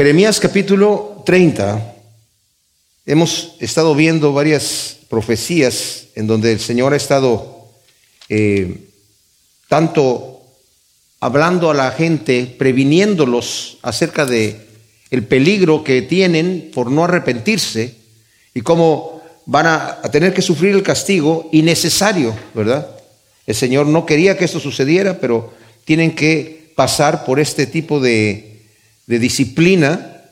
Jeremías capítulo 30, hemos estado viendo varias profecías en donde el Señor ha estado eh, tanto hablando a la gente, previniéndolos acerca de el peligro que tienen por no arrepentirse y cómo van a, tener que sufrir el castigo innecesario, ¿verdad? El Señor no quería que esto sucediera, pero tienen que pasar por este tipo de, de disciplina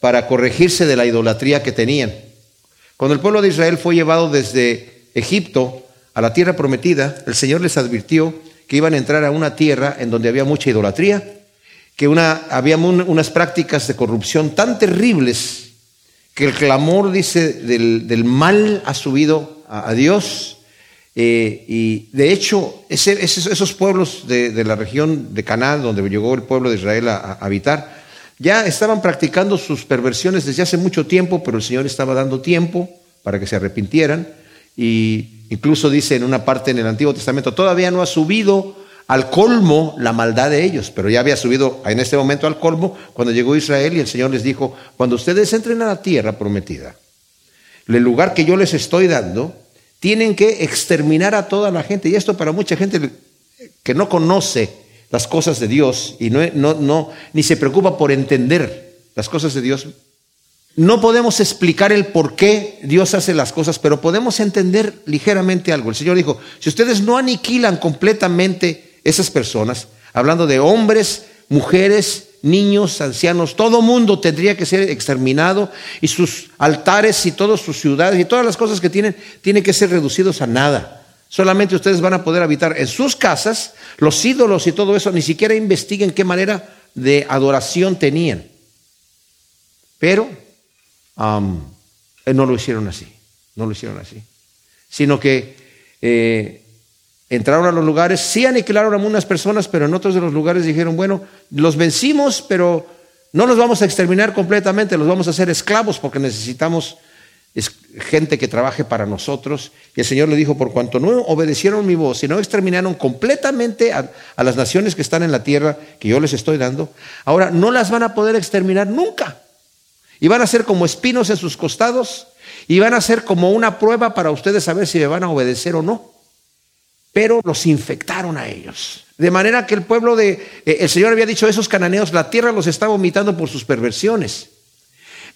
para corregirse de la idolatría que tenían. Cuando el pueblo de Israel fue llevado desde Egipto a la tierra prometida, el Señor les advirtió que iban a entrar a una tierra en donde había mucha idolatría, que había unas prácticas de corrupción tan terribles que el clamor, dice, del, mal ha subido a, Dios. Eh, y de hecho, esos pueblos de, la región de Canaán, donde llegó el pueblo de Israel a, habitar, ya estaban practicando sus perversiones desde hace mucho tiempo, pero el Señor estaba dando tiempo para que se arrepintieran. Y incluso dice en una parte en el Antiguo Testamento, todavía no ha subido al colmo la maldad de ellos, pero ya había subido en este momento al colmo cuando llegó Israel y el Señor les dijo, cuando ustedes entren a la tierra prometida, el lugar que yo les estoy dando, tienen que exterminar a toda la gente. Y esto para mucha gente que no conoce las cosas de Dios y no, no, no, ni se preocupa por entender las cosas de Dios, no podemos explicar el por qué Dios hace las cosas, pero podemos entender ligeramente algo. El Señor dijo, si ustedes no aniquilan completamente esas personas, hablando de hombres, mujeres, niños, ancianos, todo mundo tendría que ser exterminado y sus altares y todas sus ciudades y todas las cosas que tienen tienen que ser reducidos a nada. Solamente ustedes van a poder habitar en sus casas, los ídolos y todo eso, ni siquiera investiguen qué manera de adoración tenían. Pero eh, no lo hicieron así, no lo hicieron así, sino que eh, Entraron a los lugares, sí aniquilaron a algunas personas, pero en otros de los lugares dijeron, bueno, los vencimos, pero no los vamos a exterminar completamente, los vamos a hacer esclavos porque necesitamos gente que trabaje para nosotros. Y el Señor le dijo, por cuanto no obedecieron mi voz y no exterminaron completamente a, las naciones que están en la tierra que yo les estoy dando, ahora no las van a poder exterminar nunca. Y van a ser como espinos en sus costados y van a ser como una prueba para ustedes saber si me van a obedecer o no pero los infectaron a ellos. De manera que el pueblo de, eh, el Señor había dicho esos cananeos, la tierra los está vomitando por sus perversiones.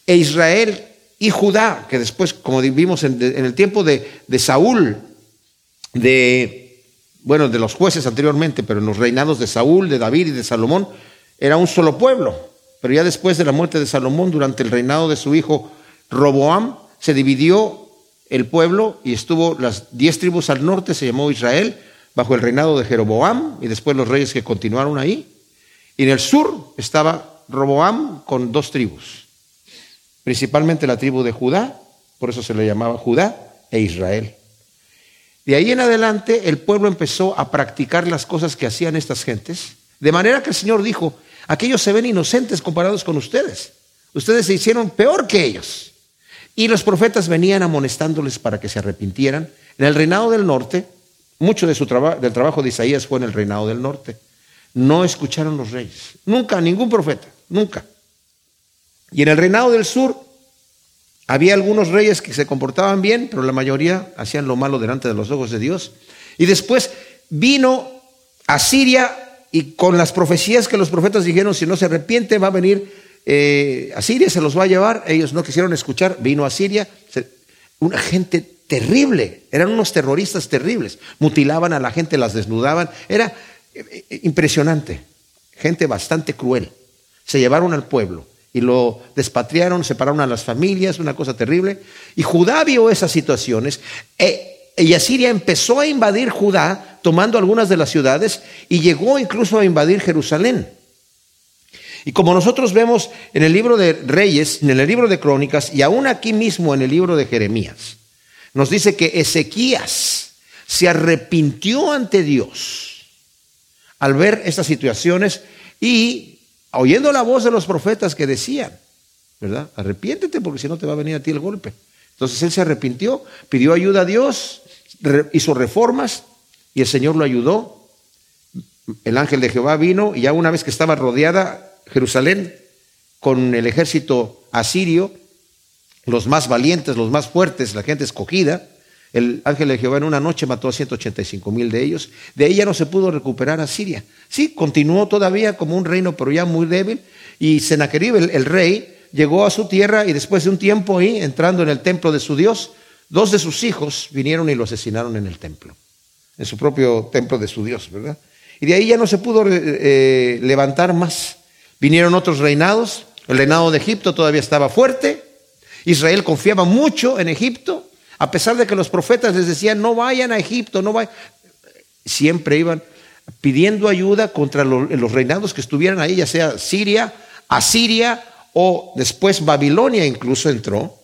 E Israel y Judá, que después, como vimos en, el tiempo de, de, Saúl, de, bueno, de los jueces anteriormente, pero en los reinados de Saúl, de David y de Salomón, era un solo pueblo. Pero ya después de la muerte de Salomón, durante el reinado de su hijo Roboam, se dividió el pueblo y estuvo las diez tribus al norte, se llamó Israel, bajo el reinado de Jeroboam y después los reyes que continuaron ahí. Y en el sur estaba Roboam con dos tribus, principalmente la tribu de Judá, por eso se le llamaba Judá e Israel. De ahí en adelante el pueblo empezó a practicar las cosas que hacían estas gentes, de manera que el Señor dijo, aquellos se ven inocentes comparados con ustedes, ustedes se hicieron peor que ellos. Y los profetas venían amonestándoles para que se arrepintieran. En el reinado del norte, mucho de su del trabajo de Isaías fue en el reinado del norte. No escucharon los reyes. Nunca, ningún profeta, nunca. Y en el reinado del sur había algunos reyes que se comportaban bien, pero la mayoría hacían lo malo delante de los ojos de Dios. Y después vino a Siria y con las profecías que los profetas dijeron, si no se arrepiente va a venir eh, a Siria se los va a llevar, ellos no quisieron escuchar, vino a Siria, una gente terrible, eran unos terroristas terribles, mutilaban a la gente, las desnudaban, era eh, eh, impresionante, gente bastante cruel. Se llevaron al pueblo y lo despatriaron, separaron a las familias, una cosa terrible. Y Judá vio esas situaciones y Asiria empezó a invadir Judá, tomando algunas de las ciudades y llegó incluso a invadir Jerusalén. Y como nosotros vemos en el libro de Reyes, en el libro de Crónicas y aún aquí mismo en el libro de Jeremías, nos dice que Ezequías se arrepintió ante Dios al ver estas situaciones y oyendo la voz de los profetas que decían, ¿verdad? Arrepiéntete porque si no te va a venir a ti el golpe. Entonces él se arrepintió, pidió ayuda a Dios, hizo reformas y el Señor lo ayudó. El ángel de Jehová vino y ya una vez que estaba rodeada Jerusalén con el ejército asirio, los más valientes, los más fuertes, la gente escogida. El ángel de Jehová en una noche mató a 185 mil de ellos. De ahí ya no se pudo recuperar a Siria. Sí, continuó todavía como un reino, pero ya muy débil. Y Sennacherib, el, rey, llegó a su tierra y después de un tiempo ahí, entrando en el templo de su Dios, dos de sus hijos vinieron y lo asesinaron en el templo, en su propio templo de su Dios, ¿verdad? Y de ahí ya no se pudo eh, levantar más. Vinieron otros reinados, el reinado de Egipto todavía estaba fuerte, Israel confiaba mucho en Egipto, a pesar de que los profetas les decían, no vayan a Egipto, no vayan. Siempre iban pidiendo ayuda contra los, reinados que estuvieran ahí, ya sea Siria, Asiria o después Babilonia incluso entró.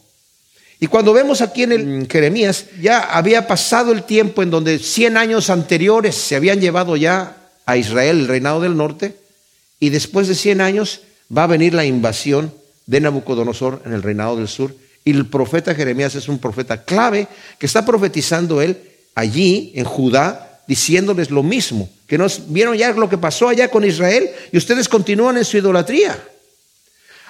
Y cuando vemos aquí en el Jeremías, ya había pasado el tiempo en donde 100 años anteriores se habían llevado ya a Israel, el reinado del norte, y después de 100 años va a venir la invasión de Nabucodonosor en el reinado del sur y el profeta Jeremías es un profeta clave que está profetizando él allí en Judá, diciéndoles lo mismo, que nos vieron ya lo que pasó allá con Israel y ustedes continúan en su idolatría.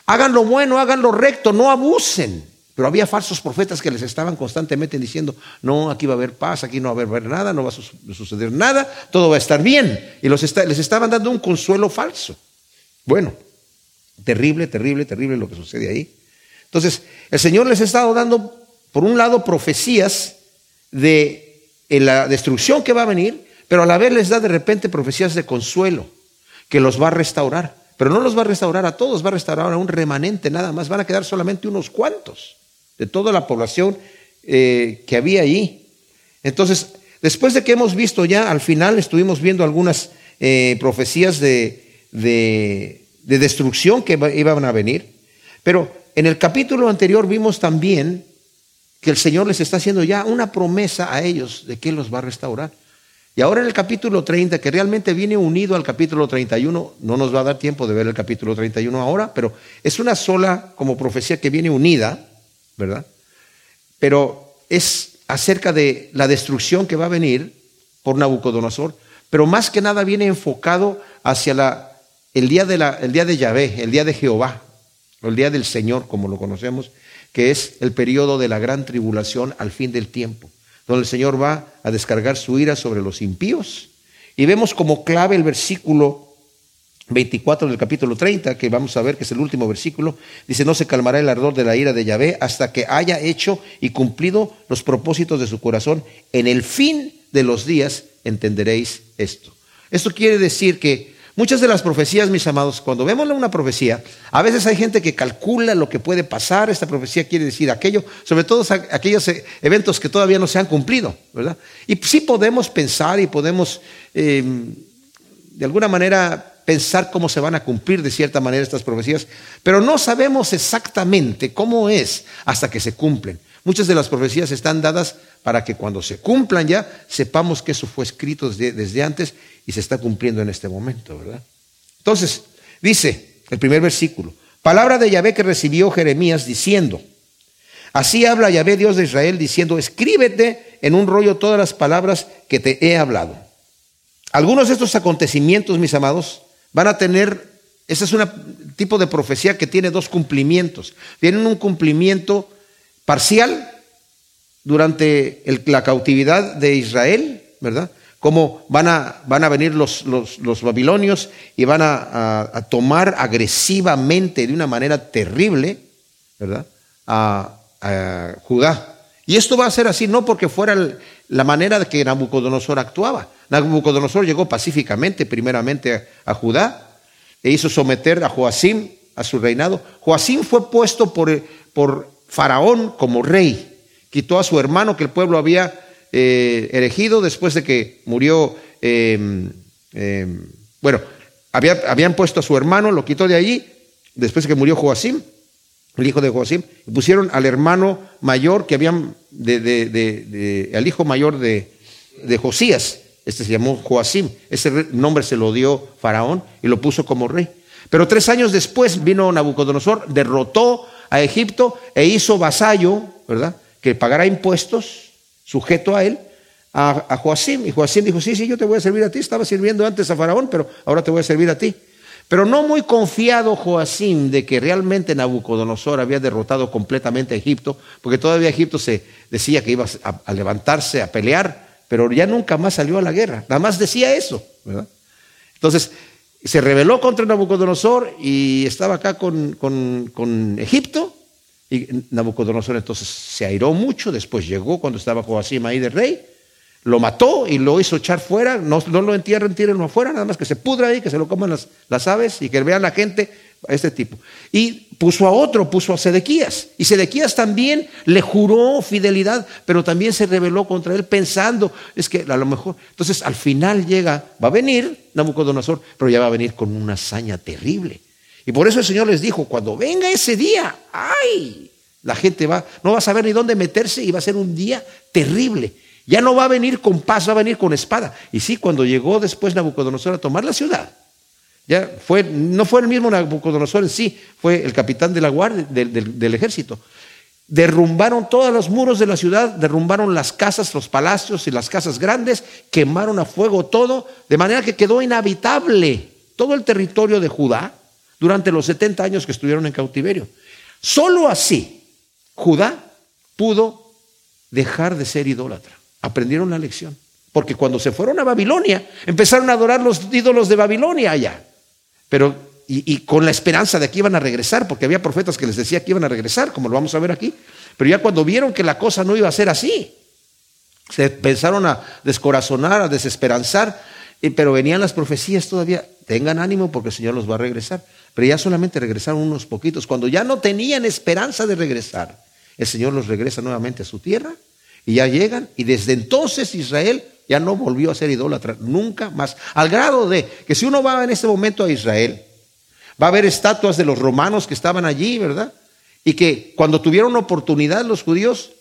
Hagan lo bueno, hagan lo recto, no abusen. Pero había falsos profetas que les estaban constantemente diciendo, no, aquí va a haber paz, aquí no va a haber nada, no va a suceder nada, todo va a estar bien. Y los les estaban dando un consuelo falso. Bueno, terrible, terrible, terrible lo que sucede ahí. Entonces, el Señor les ha estado dando, por un lado, profecías de la destrucción que va a venir, pero a la vez les da de repente profecías de consuelo, que los va a restaurar. Pero no los va a restaurar a todos, va a restaurar a un remanente nada más, van a quedar solamente unos cuantos de toda la población eh, que había allí. Entonces, después de que hemos visto ya, al final estuvimos viendo algunas eh, profecías de, de destrucción que iban a venir, pero en el capítulo anterior vimos también que el Señor les está haciendo ya una promesa a ellos de que Él los va a restaurar. Y ahora en el capítulo 30, que realmente viene unido al capítulo 31, no nos va a dar tiempo de ver el capítulo 31 ahora, pero es una sola como profecía que viene unida, ¿verdad? Pero es acerca de la destrucción que va a venir por Nabucodonosor, pero más que nada viene enfocado hacia la, el, día de la, el día de Yahvé, el día de Jehová, el día del Señor, como lo conocemos, que es el periodo de la gran tribulación al fin del tiempo, donde el Señor va a descargar su ira sobre los impíos. Y vemos como clave el versículo 24 del capítulo 30, que vamos a ver que es el último versículo, dice, no se calmará el ardor de la ira de Yahvé hasta que haya hecho y cumplido los propósitos de su corazón. En el fin de los días entenderéis esto. Esto quiere decir que Muchas de las profecías, mis amados, cuando vemos una profecía, a veces hay gente que calcula lo que puede pasar, esta profecía quiere decir aquello, sobre todo aquellos e, eventos que todavía no se han cumplido, ¿verdad? Y sí podemos pensar y podemos, em, de alguna manera, pensar cómo se van a cumplir de cierta manera estas profecías, pero no sabemos exactamente cómo es hasta que se cumplen. Muchas de las profecías están dadas para que cuando se cumplan ya sepamos que eso fue escrito desde, antes y se está cumpliendo en este momento, ¿verdad? Entonces, dice el primer versículo, palabra de Yahvé que recibió Jeremías diciendo, así habla Yahvé Dios de Israel diciendo, escríbete en un rollo todas las palabras que te he hablado. Algunos de estos acontecimientos, mis amados, van a tener, ese es un tipo de profecía que tiene dos cumplimientos. Tienen un cumplimiento parcial durante la cautividad de Israel, ¿verdad? Cómo van a, van a venir los, los, babilonios y van a, tomar agresivamente, de una manera terrible, ¿verdad? A, Judá. Y esto va a ser así no porque fuera la manera de que Nabucodonosor actuaba. Nabucodonosor llegó pacíficamente, primeramente a, Judá, e hizo someter a Joacim a su reinado. Joacim fue puesto por, por Faraón como rey. Quitó a su hermano que el pueblo había eh, elegido después de que murió, em, em, bueno, habían puesto a su hermano, lo quitó de allí, después de que murió Joacim, el hijo de Joacim, y pusieron al hermano mayor que habían, de, al hijo mayor de, Josías, este se llamó Joacim, ese nombre se lo dio Faraón y lo puso como rey. Pero tres años después vino Nabucodonosor, derrotó a Egipto e hizo vasallo, ¿verdad? Que pagará impuestos, sujeto a él, a, Joacim. Y Joacim dijo, sí, sí, yo te voy a servir a ti. Estaba sirviendo antes a Faraón, pero ahora te voy a servir a ti. Pero no muy confiado Joacim de que realmente Nabucodonosor había derrotado completamente a Egipto, porque todavía Egipto se decía que iba a, levantarse, a pelear, pero ya nunca más salió a la guerra, nada más decía eso, ¿verdad? Entonces, se rebeló contra Nabucodonosor y estaba acá con, con Egipto, y Nabucodonosor entonces se airó mucho, después llegó cuando estaba Joacim ahí de rey, lo mató y lo hizo echar fuera, no, lo entierren, tírenlo afuera, nada más que se pudra ahí, que se lo coman las, las aves y que vean la gente a este tipo. Y puso a otro, puso a Sedequías. Y Sedequías también le juró fidelidad, pero también se rebeló contra él pensando, es que a lo mejor, entonces al final llega, va a venir Nabucodonosor, pero ya va a venir con una hazaña terrible. Y por eso el Señor les dijo, cuando venga ese día, ay, la gente va, no va a saber ni dónde meterse y va a ser un día terrible. Ya no va a venir con paz, va a venir con espada. Y sí, cuando llegó después Nabucodonosor a tomar la ciudad, ya fue, no fue el mismo Nabucodonosor en sí, fue el capitán de la guardia, del, del ejército. Derrumbaron todos los muros de la ciudad, derrumbaron las casas, los palacios y las casas grandes, quemaron a fuego todo, de manera que quedó inhabitable todo el territorio de Judá durante los 70 años que estuvieron en cautiverio. Solo así Judá pudo dejar de ser idólatra aprendieron la lección. Porque cuando se fueron a Babilonia, empezaron a adorar los ídolos de Babilonia allá. Pero, y, con la esperanza de que iban a regresar, porque había profetas que les decía que iban a regresar, como lo vamos a ver aquí. Pero ya cuando vieron que la cosa no iba a ser así, se empezaron a descorazonar, a desesperanzar, pero venían las profecías todavía, tengan ánimo porque el Señor los va a regresar. Pero ya solamente regresaron unos poquitos. Cuando ya no tenían esperanza de regresar, el Señor los regresa nuevamente a su tierra y ya llegan, y desde entonces Israel ya no volvió a ser idólatra, nunca más. Al grado de que si uno va en este momento a Israel, va a ver estatuas de los romanos que estaban allí, ¿verdad? Y que cuando tuvieron oportunidad los judíos,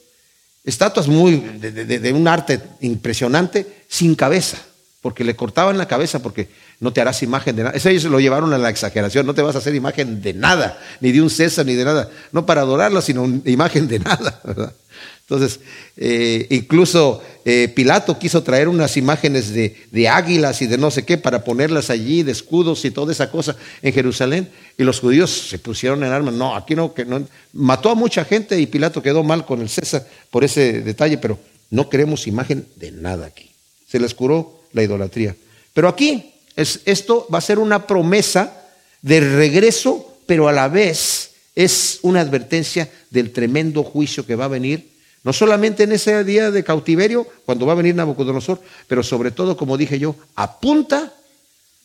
estatuas muy de, un arte impresionante, sin cabeza, porque le cortaban la cabeza porque no te harás imagen de nada. Eso ellos lo llevaron a la exageración, no te vas a hacer imagen de nada, ni de un César, ni de nada, no para adorarla, sino imagen de nada, ¿verdad? Entonces, eh, incluso eh, Pilato quiso traer unas imágenes de, águilas y de no sé qué para ponerlas allí, de escudos y toda esa cosa en Jerusalén. Y los judíos se pusieron en armas. No, aquí no, no. Mató a mucha gente y Pilato quedó mal con el César por ese detalle, pero no queremos imagen de nada aquí. Se les curó la idolatría. Pero aquí, es, esto va a ser una promesa de regreso, pero a la vez es una advertencia del tremendo juicio que va a venir no solamente en ese día de cautiverio, cuando va a venir Nabucodonosor, pero sobre todo, como dije yo, apunta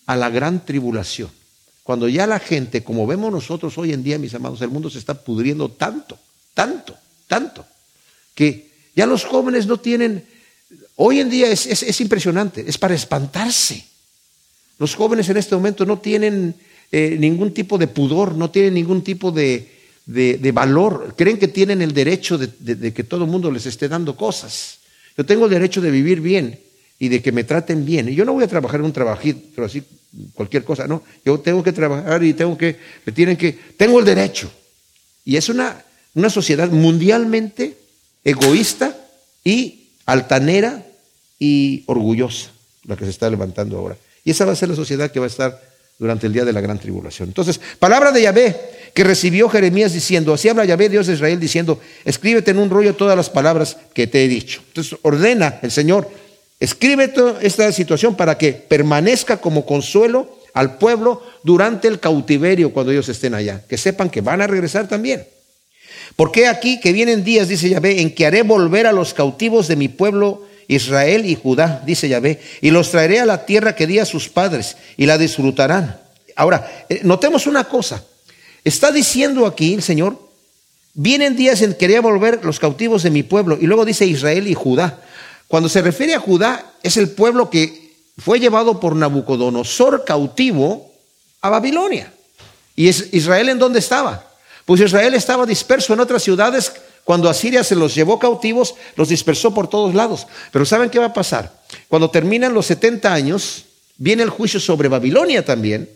a la gran tribulación. Cuando ya la gente, como vemos nosotros hoy en día, mis amados, el mundo se está pudriendo tanto, tanto, tanto, que ya los jóvenes no tienen, hoy en día es, impresionante, es para espantarse. Los jóvenes en este momento no tienen eh, ningún tipo de pudor, no tienen ningún tipo de, de, valor, creen que tienen el derecho de, que todo el mundo les esté dando cosas. Yo tengo el derecho de vivir bien y de que me traten bien. Yo no voy a trabajar en un trabajito, así cualquier cosa, no. Yo tengo que trabajar y tengo que, me tienen que, tengo el derecho. Y es una, una sociedad mundialmente egoísta y altanera y orgullosa la que se está levantando ahora. Y esa va a ser la sociedad que va a estar durante el día de la gran tribulación. Entonces, palabra de Yahvé que recibió Jeremías diciendo, así habla Yahvé, Dios de Israel, diciendo, escríbete en un rollo todas las palabras que te he dicho. Entonces, ordena el Señor, escribe esta situación para que permanezca como consuelo al pueblo durante el cautiverio cuando ellos estén allá, que sepan que van a regresar también. Porque aquí que vienen días, dice Yahvé, en que haré volver a los cautivos de mi pueblo Israel y Judá, dice Yahvé, y los traeré a la tierra que di a sus padres y la disfrutarán. Ahora, eh, notemos una cosa. Está diciendo aquí el Señor, vienen días en que quería volver los cautivos de mi pueblo, y luego dice Israel y Judá. Cuando se refiere a Judá, es el pueblo que fue llevado por Nabucodonosor cautivo a Babilonia. ¿Y Israel en dónde estaba? Pues Israel estaba disperso en otras ciudades cuando Asiria se los llevó cautivos, los dispersó por todos lados. Pero ¿saben qué va a pasar? Cuando terminan los 70 años, viene el juicio sobre Babilonia también.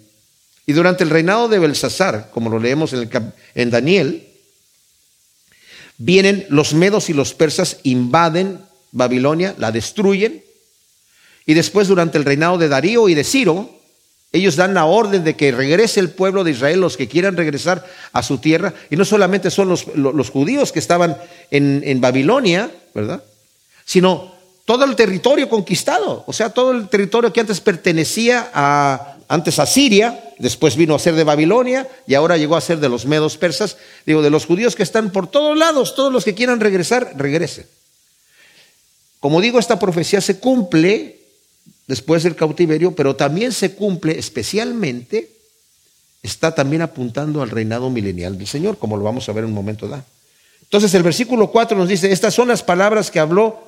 Y durante el reinado de Belsasar, como lo leemos en, en Daniel, vienen los medos y los persas, invaden Babilonia, la destruyen. Y después, durante el reinado de Darío y de Ciro, Ellos dan la orden de que regrese el pueblo de Israel, los que quieran regresar a su tierra. Y no solamente son los, judíos que estaban en, en Babilonia, ¿verdad? Sino todo el territorio conquistado, o sea, todo el territorio que antes pertenecía a, antes a Siria, después vino a ser de Babilonia y ahora llegó a ser de los medos persas, digo, de los judíos que están por todos lados, todos los que quieran regresar, regresen. Como digo, esta profecía se cumple después del cautiverio, pero también se cumple especialmente, está también apuntando al reinado milenial del Señor, como lo vamos a ver en un momento dado. Entonces el versículo 4 nos dice, estas son las palabras que habló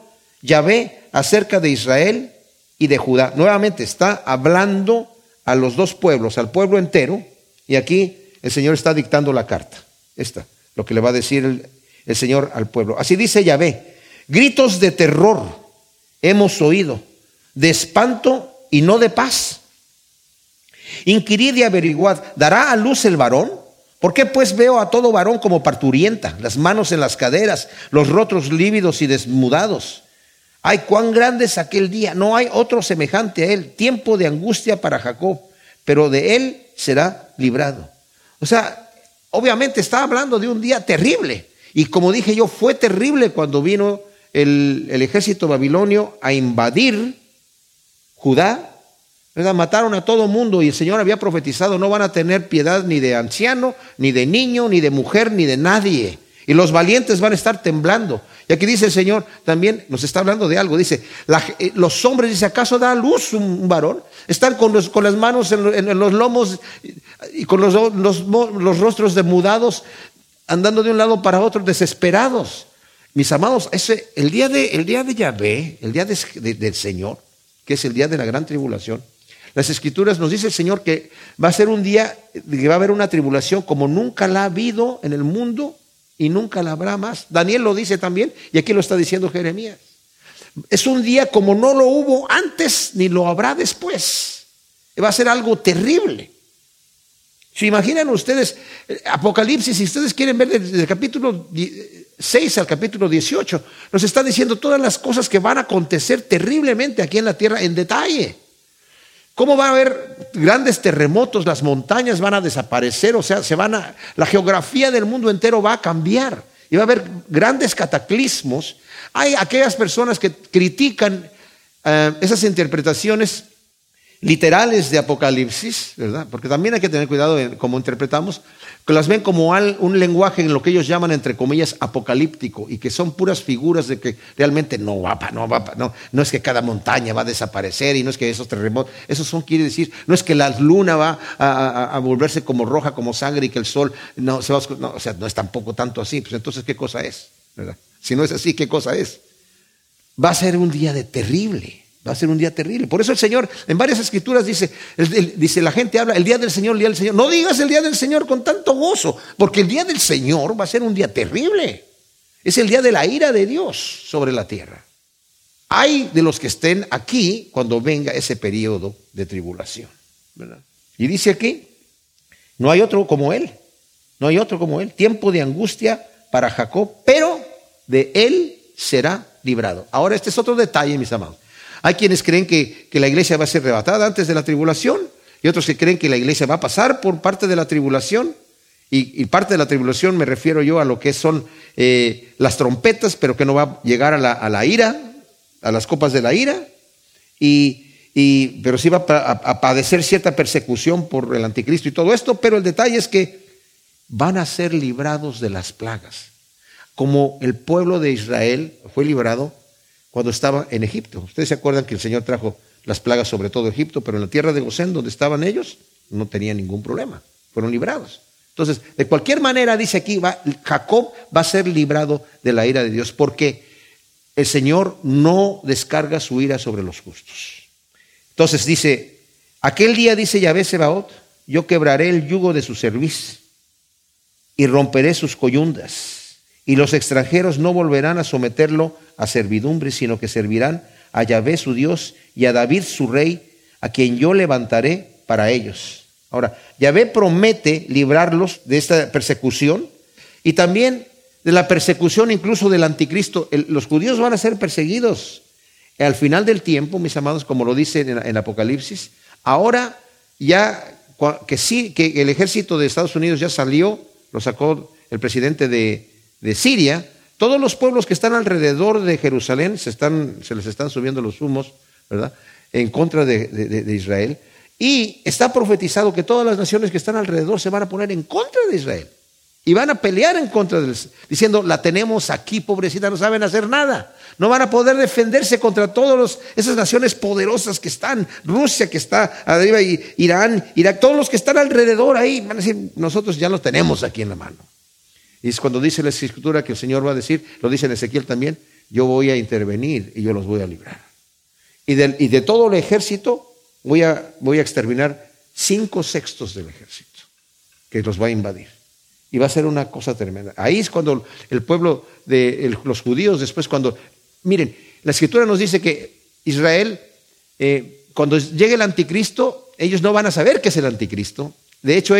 Yahvé acerca de Israel y de Judá. Nuevamente está hablando a los dos pueblos, al pueblo entero, y aquí el Señor está dictando la carta. Esta, lo que le va a decir el, el Señor al pueblo. Así dice Yahvé, gritos de terror hemos oído, de espanto y no de paz. Inquirid y averiguad, ¿dará a luz el varón? ¿Por qué pues veo a todo varón como parturienta, las manos en las caderas, los rostros lívidos y desmudados? Ay, cuán grande es aquel día. No hay otro semejante a él. Tiempo de angustia para Jacob, pero de él será librado. O sea, obviamente está hablando de un día terrible. Y como dije yo, fue terrible cuando vino el, ejército babilonio a invadir Judá. Mataron a todo mundo y el Señor había profetizado, no van a tener piedad ni de anciano, ni de niño, ni de mujer, ni de nadie. Y los valientes van a estar temblando. Y aquí dice el Señor, también nos está hablando de algo. Dice, eh, los hombres, dice, ¿acaso da luz un, varón? Están con, con, las manos en, los lomos y con los, los, rostros demudados, andando de un lado para otro, desesperados. Mis amados, ese, el, día de, el día de Yahvé, el día del Señor, que es el día de la gran tribulación, las escrituras nos dice el Señor que va a ser un día, que va a haber una tribulación como nunca la ha habido en el mundo y nunca la habrá más. Daniel lo dice también y aquí lo está diciendo Jeremías. Es un día como no lo hubo antes ni lo habrá después. Va a ser algo terrible. Si imaginan ustedes, eh, Apocalipsis, si ustedes quieren ver desde el capítulo 6 al capítulo 18, nos está diciendo todas las cosas que van a acontecer terriblemente aquí en la tierra en detalle. ¿Cómo va a haber grandes terremotos? Las montañas van a desaparecer, o sea, se van a, la geografía del mundo entero va a cambiar y va a haber grandes cataclismos. Hay aquellas personas que critican eh, esas interpretaciones literales de Apocalipsis, ¿verdad? Porque también hay que tener cuidado en cómo interpretamos, que las ven como un lenguaje en lo que ellos llaman, entre comillas, apocalíptico, y que son puras figuras de que realmente no va, no va, no, no es que cada montaña va a desaparecer y no es que esos terremotos, eso son, quiere decir, no es que la luna va a, volverse como roja, como sangre y que el sol no se va a, no, o sea, no es tampoco tanto así, pues entonces, ¿qué cosa es? ¿verdad? Si no es así, ¿qué cosa es? Va a ser un día de terrible. Va a ser un día terrible. Por eso el Señor, en varias escrituras dice, dice, la gente habla, el día del Señor, el día del Señor. No digas el día del Señor con tanto gozo, porque el día del Señor va a ser un día terrible. Es el día de la ira de Dios sobre la tierra. Hay de los que estén aquí cuando venga ese periodo de tribulación. Y dice aquí, no hay otro como Él. No hay otro como Él. Tiempo de angustia para Jacob, pero de Él será librado. Ahora este es otro detalle, mis amados. Hay quienes creen que, la iglesia va a ser arrebatada antes de la tribulación y otros que creen que la iglesia va a pasar por parte de la tribulación. Y, parte de la tribulación me refiero yo a lo que son eh, las trompetas, pero que no va a llegar a la, ira, a las copas de la ira, y, pero sí va a, a padecer cierta persecución por el anticristo y todo esto, pero el detalle es que van a ser librados de las plagas, como el pueblo de Israel fue librado cuando estaba en Egipto. Ustedes se acuerdan que el Señor trajo las plagas sobre todo Egipto, pero en la tierra de Gosén, donde estaban ellos, no tenían ningún problema. Fueron librados. Entonces, de cualquier manera, dice aquí, Jacob va a ser librado de la ira de Dios, porque el Señor no descarga su ira sobre los justos. Entonces dice, aquel día dice Yahvé Sebaot, yo quebraré el yugo de su cerviz y romperé sus coyundas y los extranjeros no volverán a someterlo a servidumbre, sino que servirán a Yahvé su Dios y a David su rey, a quien yo levantaré para ellos. Ahora, Yahvé promete librarlos de esta persecución y también de la persecución incluso del anticristo. los judíos van a ser perseguidos al final del tiempo, mis amados, como lo dice en, Apocalipsis. Ahora ya que sí, que el ejército de Estados Unidos ya salió, lo sacó el presidente de, Siria, todos los pueblos que están alrededor de Jerusalén se, están, se les están subiendo los humos, ¿verdad? En contra de, Israel. Y está profetizado que todas las naciones que están alrededor se van a poner en contra de Israel. Y van a pelear en contra de diciendo, la tenemos aquí, pobrecita, no saben hacer nada. No van a poder defenderse contra todas esas naciones poderosas que están, Rusia que está arriba, y Irán, Irak, todos los que están alrededor ahí, van a decir, nosotros ya los tenemos aquí en la mano. Y es cuando dice la escritura que el Señor va a decir, lo dice en Ezequiel también, yo voy a intervenir y yo los voy a librar. Y de, todo el ejército voy a, exterminar cinco sextos del ejército que los va a invadir. Y va a ser una cosa tremenda. Ahí es cuando el pueblo de los judíos, después cuando, miren, la escritura nos dice que Israel, eh, cuando llegue el anticristo, ellos no van a saber qué es el anticristo. De hecho,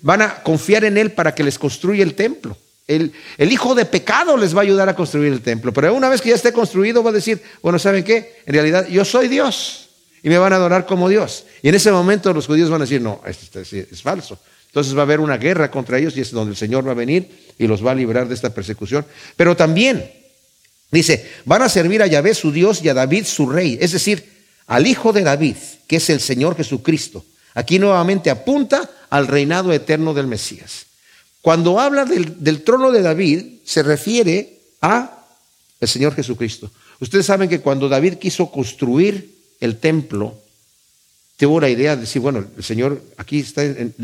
van a confiar en él para que les construya el templo. El, hijo de pecado les va a ayudar a construir el templo. Pero una vez que ya esté construido, va a decir, bueno, ¿saben qué? En realidad yo soy Dios y me van a adorar como Dios. Y en ese momento los judíos van a decir, no, esto es falso. Entonces va a haber una guerra contra ellos y es donde el Señor va a venir y los va a librar de esta persecución. Pero también dice, van a servir a Yahvé su Dios y a David su rey, es decir, al hijo de David, que es el Señor Jesucristo. Aquí nuevamente apunta al reinado eterno del Mesías. Cuando habla del, trono de David, se refiere a el Señor Jesucristo. Ustedes saben que cuando David quiso construir el templo, tuvo la idea de decir, bueno, el Señor aquí está en,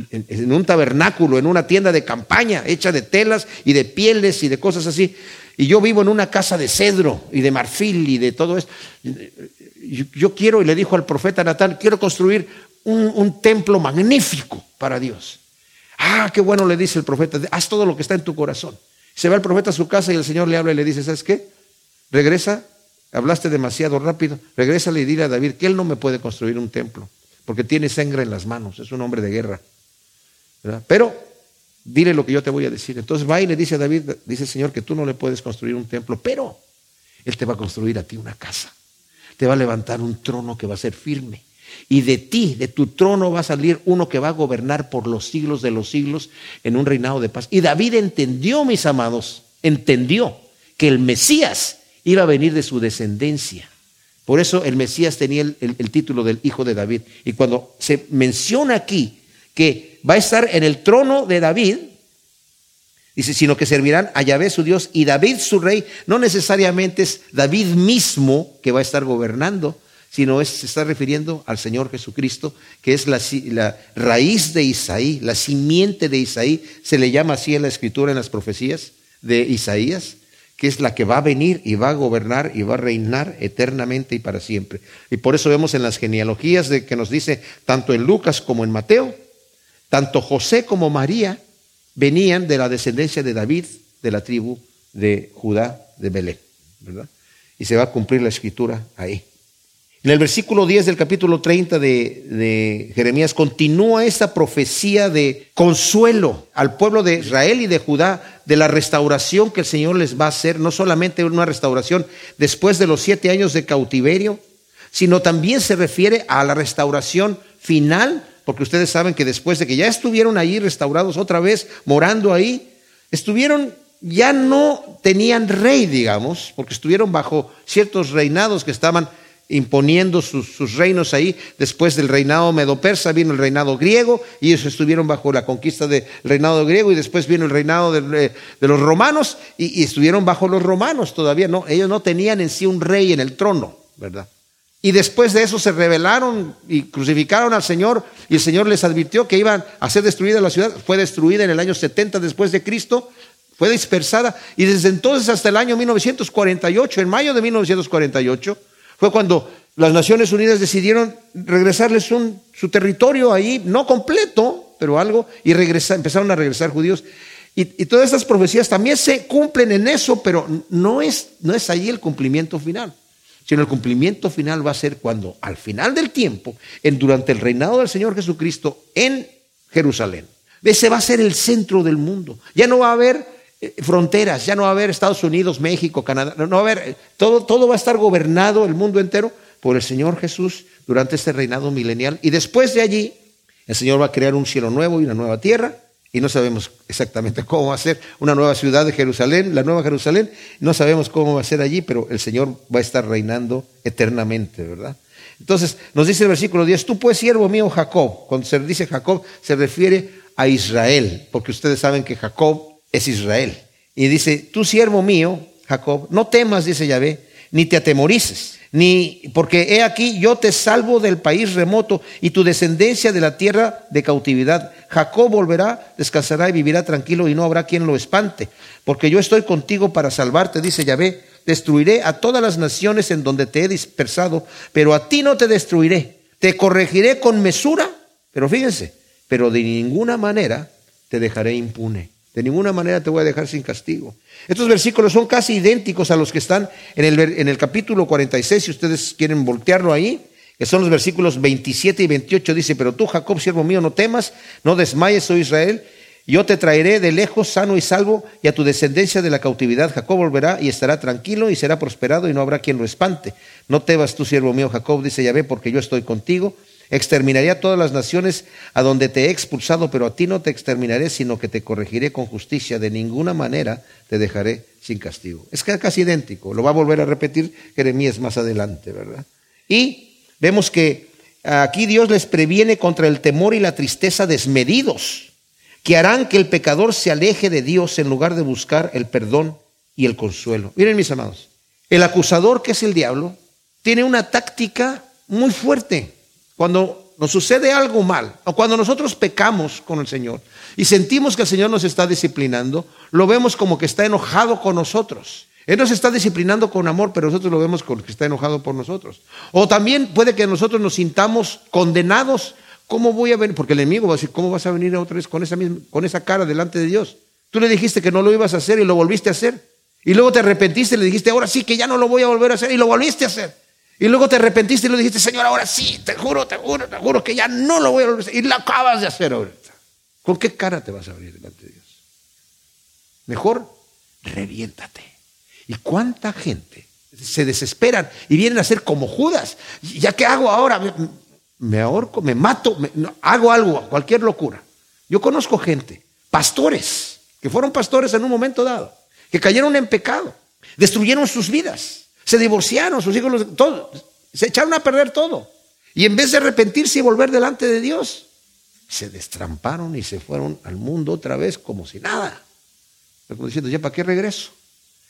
un tabernáculo, en una tienda de campaña hecha de telas y de pieles y de cosas así. Y yo vivo en una casa de cedro y de marfil y de todo esto. Yo, quiero, y le dijo al profeta Natal, quiero construir un, templo magnífico para Dios. Ah, qué bueno, le dice el profeta, haz todo lo que está en tu corazón. Se va el profeta a su casa y el Señor le habla y le dice, ¿sabes qué? Regresa, hablaste demasiado rápido, regresa y dile a David que él no me puede construir un templo porque tiene sangre en las manos, es un hombre de guerra. Pero dile lo que yo te voy a decir. Entonces va y le dice a David, dice el Señor que tú no le puedes construir un templo, pero Él te va a construir a ti una casa. Te va a levantar un trono que va a ser firme. Y de ti, de tu trono, va a salir uno que va a gobernar por los siglos de los siglos en un reinado de paz. Y David entendió, mis amados, entendió que el Mesías iba a venir de su descendencia. Por eso el Mesías tenía el, título del Hijo de David. Y cuando se menciona aquí que va a estar en el trono de David, dice, sino que servirán a Yahvé su Dios y David su rey, no necesariamente es David mismo que va a estar gobernando, sino es, se está refiriendo al Señor Jesucristo, que es la, la, raíz de Isaí, la simiente de Isaí, se le llama así en la escritura, en las profecías de Isaías que es la que va a venir y va a gobernar y va a reinar eternamente y para siempre. Y por eso vemos en las genealogías de que nos dice, tanto en Lucas como en Mateo, tanto José como María venían de la descendencia de David, de la tribu de Judá, de Belén, ¿verdad? Y se va a cumplir la escritura ahí. En el versículo 10 del capítulo 30 de, Jeremías continúa esta profecía de consuelo al pueblo de Israel y de Judá de la restauración que el Señor les va a hacer, no solamente una restauración después de los siete años de cautiverio, sino también se refiere a la restauración final, porque ustedes saben que después de que ya estuvieron ahí restaurados otra vez, morando ahí, estuvieron ya no tenían rey, digamos, porque estuvieron bajo ciertos reinados que estaban imponiendo sus, reinos ahí. Después del reinado medo-persa vino el reinado griego y ellos estuvieron bajo la conquista del reinado griego y después vino el reinado de, los romanos y, estuvieron bajo los romanos todavía. No, ellos no tenían en sí un rey en el trono, ¿verdad? Y después de eso se rebelaron y crucificaron al Señor y el Señor les advirtió que iban a ser destruida la ciudad. Fue destruida en el año 70 después de Cristo, fue dispersada y desde entonces hasta el año 1948, en mayo de 1948, fue cuando las Naciones Unidas decidieron regresarles su territorio ahí, no completo, pero algo, y empezaron a regresar judíos. Y, todas estas profecías también se cumplen en eso, pero no es, no es allí el cumplimiento final, sino el cumplimiento final va a ser cuando al final del tiempo, en, durante el reinado del Señor Jesucristo en Jerusalén, ese va a ser el centro del mundo. Ya no va a haber fronteras, ya no va a haber Estados Unidos, México, Canadá, no, va a haber, eh, todo, todo va a estar gobernado el mundo entero por el Señor Jesús durante este reinado milenial y después de allí El Señor va a crear un cielo nuevo y una nueva tierra y no sabemos exactamente cómo va a ser una nueva ciudad de Jerusalén, la nueva Jerusalén, no sabemos cómo va a ser allí, pero el Señor va a estar reinando eternamente, ¿verdad? Entonces nos dice el versículo 10, tú pues siervo mío Jacob, cuando se dice Jacob se refiere a Israel, porque ustedes saben que Jacob es Israel. Y dice, tú siervo mío, Jacob, no temas, dice Yahvé, ni te atemorices, ni porque he aquí yo te salvo del país remoto y tu descendencia de la tierra de cautividad. Jacob volverá, descansará y vivirá tranquilo y no habrá quien lo espante, porque yo estoy contigo para salvarte, dice Yahvé. Destruiré a todas las naciones en donde te he dispersado, pero a ti no te destruiré. Te corregiré con mesura, pero fíjense, pero de ninguna manera te dejaré impune. De ninguna manera te voy a dejar sin castigo. Estos versículos son casi idénticos a los que están en el, en el capítulo 46, si ustedes quieren voltearlo ahí, que son los versículos 27 y 28. Dice, pero tú, Jacob, siervo mío, no temas, no desmayes, oh Israel. Yo te traeré de lejos, sano y salvo, y a tu descendencia de la cautividad. Jacob volverá y estará tranquilo y será prosperado y no habrá quien lo espante. No temas tú, siervo mío, Jacob, dice Yahvé, porque yo estoy contigo Exterminaré a todas las naciones a donde te he expulsado, pero a ti no te exterminaré, sino que te corregiré con justicia. De ninguna manera te dejaré sin castigo. Es casi idéntico. Lo va a volver a repetir Jeremías más adelante, ¿verdad? Y vemos que aquí Dios les previene contra el temor y la tristeza desmedidos, que harán que el pecador se aleje de Dios en lugar de buscar el perdón y el consuelo. Miren mis amados, el acusador, que es el diablo, tiene una táctica muy fuerte. Cuando nos sucede algo mal, o cuando nosotros pecamos con el Señor y sentimos que el Señor nos está disciplinando, lo vemos como que está enojado con nosotros. Él nos está disciplinando con amor, pero nosotros lo vemos como que está enojado por nosotros. O también puede que nosotros nos sintamos condenados. ¿Cómo voy a venir? Porque el enemigo va a decir, ¿cómo vas a venir otra vez con esa, misma, con esa cara delante de Dios? Tú le dijiste que no lo ibas a hacer y lo volviste a hacer. Y luego te arrepentiste y le dijiste, ahora sí que ya no lo voy a volver a hacer y lo volviste a hacer. Y luego te arrepentiste y le dijiste, Señor, ahora sí, te juro, te juro, te juro que ya no lo voy a volver. Y lo acabas de hacer ahorita. ¿Con qué cara te vas a abrir delante de Dios? Mejor, reviéntate. ¿Y cuánta gente se desesperan y vienen a ser como Judas? ¿Ya qué hago ahora? Me, ahorco, me mato, hago algo, cualquier locura. Yo conozco gente, pastores, que fueron pastores en un momento dado, que cayeron en pecado, destruyeron sus vidas se divorciaron, sus hijos, se echaron a perder todo. Y en vez de arrepentirse y volver delante de Dios, se destramparon y se fueron al mundo otra vez como si nada. Como diciendo, ¿ya para qué regreso?